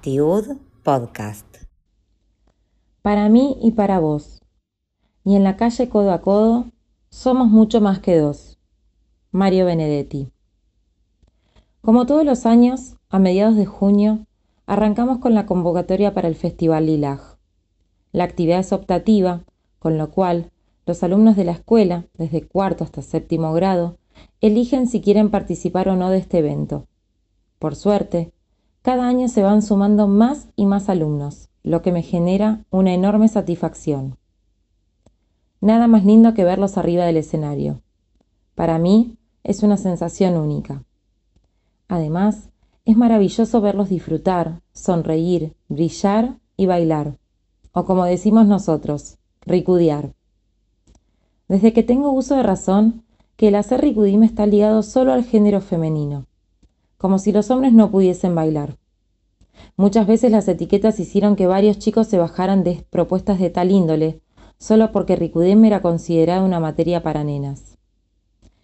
Tiud Podcast. Para mí y para vos. Y en la calle codo a codo, somos mucho más que dos. Mario Benedetti. Como todos los años, a mediados de junio, arrancamos con la convocatoria para el Festival Lilag. La actividad es optativa, con lo cual los alumnos de la escuela, desde cuarto hasta séptimo grado, eligen si quieren participar o no de este evento. Por suerte, cada año se van sumando más y más alumnos, lo que me genera una enorme satisfacción. Nada más lindo que verlos arriba del escenario. Para mí es una sensación única. Además, es maravilloso verlos disfrutar, sonreír, brillar y bailar, o como decimos nosotros, ricudiar. Desde que tengo uso de razón, que el hacer ricudime está ligado solo al género femenino como si los hombres no pudiesen bailar. Muchas veces las etiquetas hicieron que varios chicos se bajaran de propuestas de tal índole, solo porque Ricudem era considerada una materia para nenas.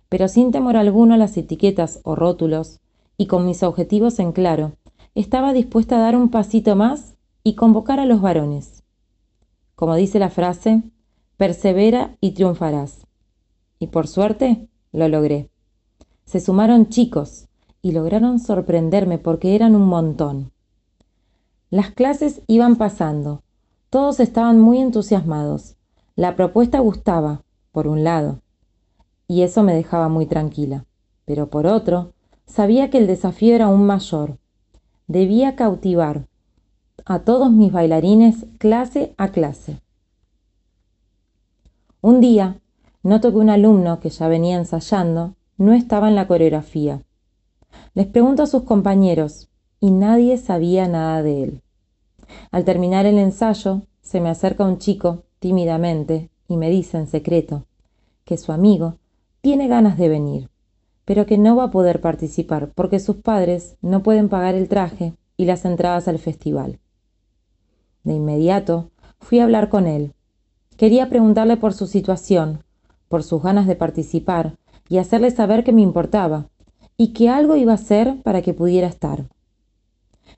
Pero sin temor alguno a las etiquetas o rótulos, y con mis objetivos en claro, estaba dispuesta a dar un pasito más y convocar a los varones. Como dice la frase, persevera y triunfarás. Y por suerte, lo logré. Se sumaron chicos, y lograron sorprenderme porque eran un montón. Las clases iban pasando, todos estaban muy entusiasmados. La propuesta gustaba, por un lado, y eso me dejaba muy tranquila. Pero por otro, sabía que el desafío era aún mayor. Debía cautivar a todos mis bailarines clase a clase. Un día, noto que un alumno que ya venía ensayando no estaba en la coreografía les pregunto a sus compañeros y nadie sabía nada de él. Al terminar el ensayo, se me acerca un chico, tímidamente, y me dice en secreto que su amigo tiene ganas de venir, pero que no va a poder participar porque sus padres no pueden pagar el traje y las entradas al festival. De inmediato fui a hablar con él. Quería preguntarle por su situación, por sus ganas de participar y hacerle saber que me importaba, y que algo iba a hacer para que pudiera estar.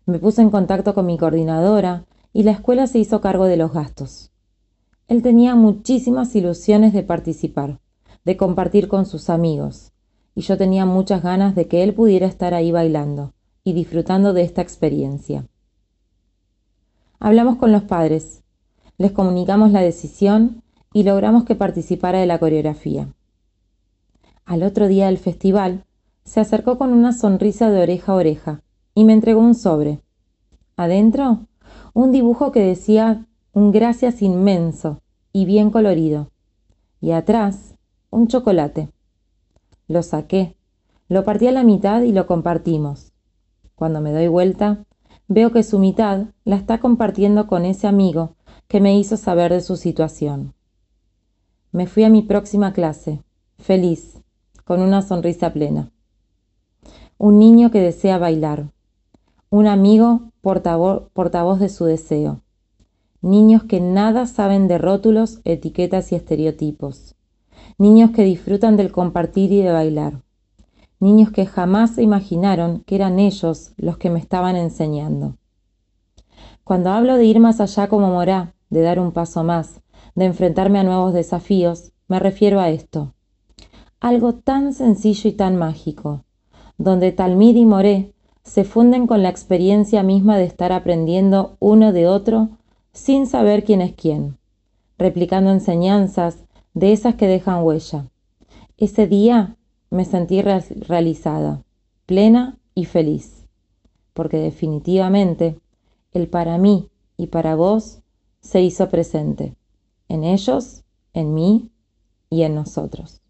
Me puse en contacto con mi coordinadora y la escuela se hizo cargo de los gastos. Él tenía muchísimas ilusiones de participar, de compartir con sus amigos, y yo tenía muchas ganas de que él pudiera estar ahí bailando y disfrutando de esta experiencia. Hablamos con los padres, les comunicamos la decisión y logramos que participara de la coreografía. Al otro día del festival, se acercó con una sonrisa de oreja a oreja y me entregó un sobre. Adentro, un dibujo que decía un gracias inmenso y bien colorido. Y atrás, un chocolate. Lo saqué, lo partí a la mitad y lo compartimos. Cuando me doy vuelta, veo que su mitad la está compartiendo con ese amigo que me hizo saber de su situación. Me fui a mi próxima clase, feliz, con una sonrisa plena. Un niño que desea bailar, un amigo portavoz, de su deseo, niños que nada saben de rótulos, etiquetas y estereotipos, niños que disfrutan del compartir y de bailar, niños que jamás imaginaron que eran ellos los que me estaban enseñando. Cuando hablo de ir más allá como Morá, de dar un paso más, de enfrentarme a nuevos desafíos, me refiero a esto. Algo tan sencillo y tan mágico, donde Talmid y Moré se funden con la experiencia misma de estar aprendiendo uno de otro sin saber quién es quién, replicando enseñanzas de esas que dejan huella. Ese día me sentí realizada, plena y feliz, porque definitivamente el para mí y para vos se hizo presente, en ellos, en mí y en nosotros.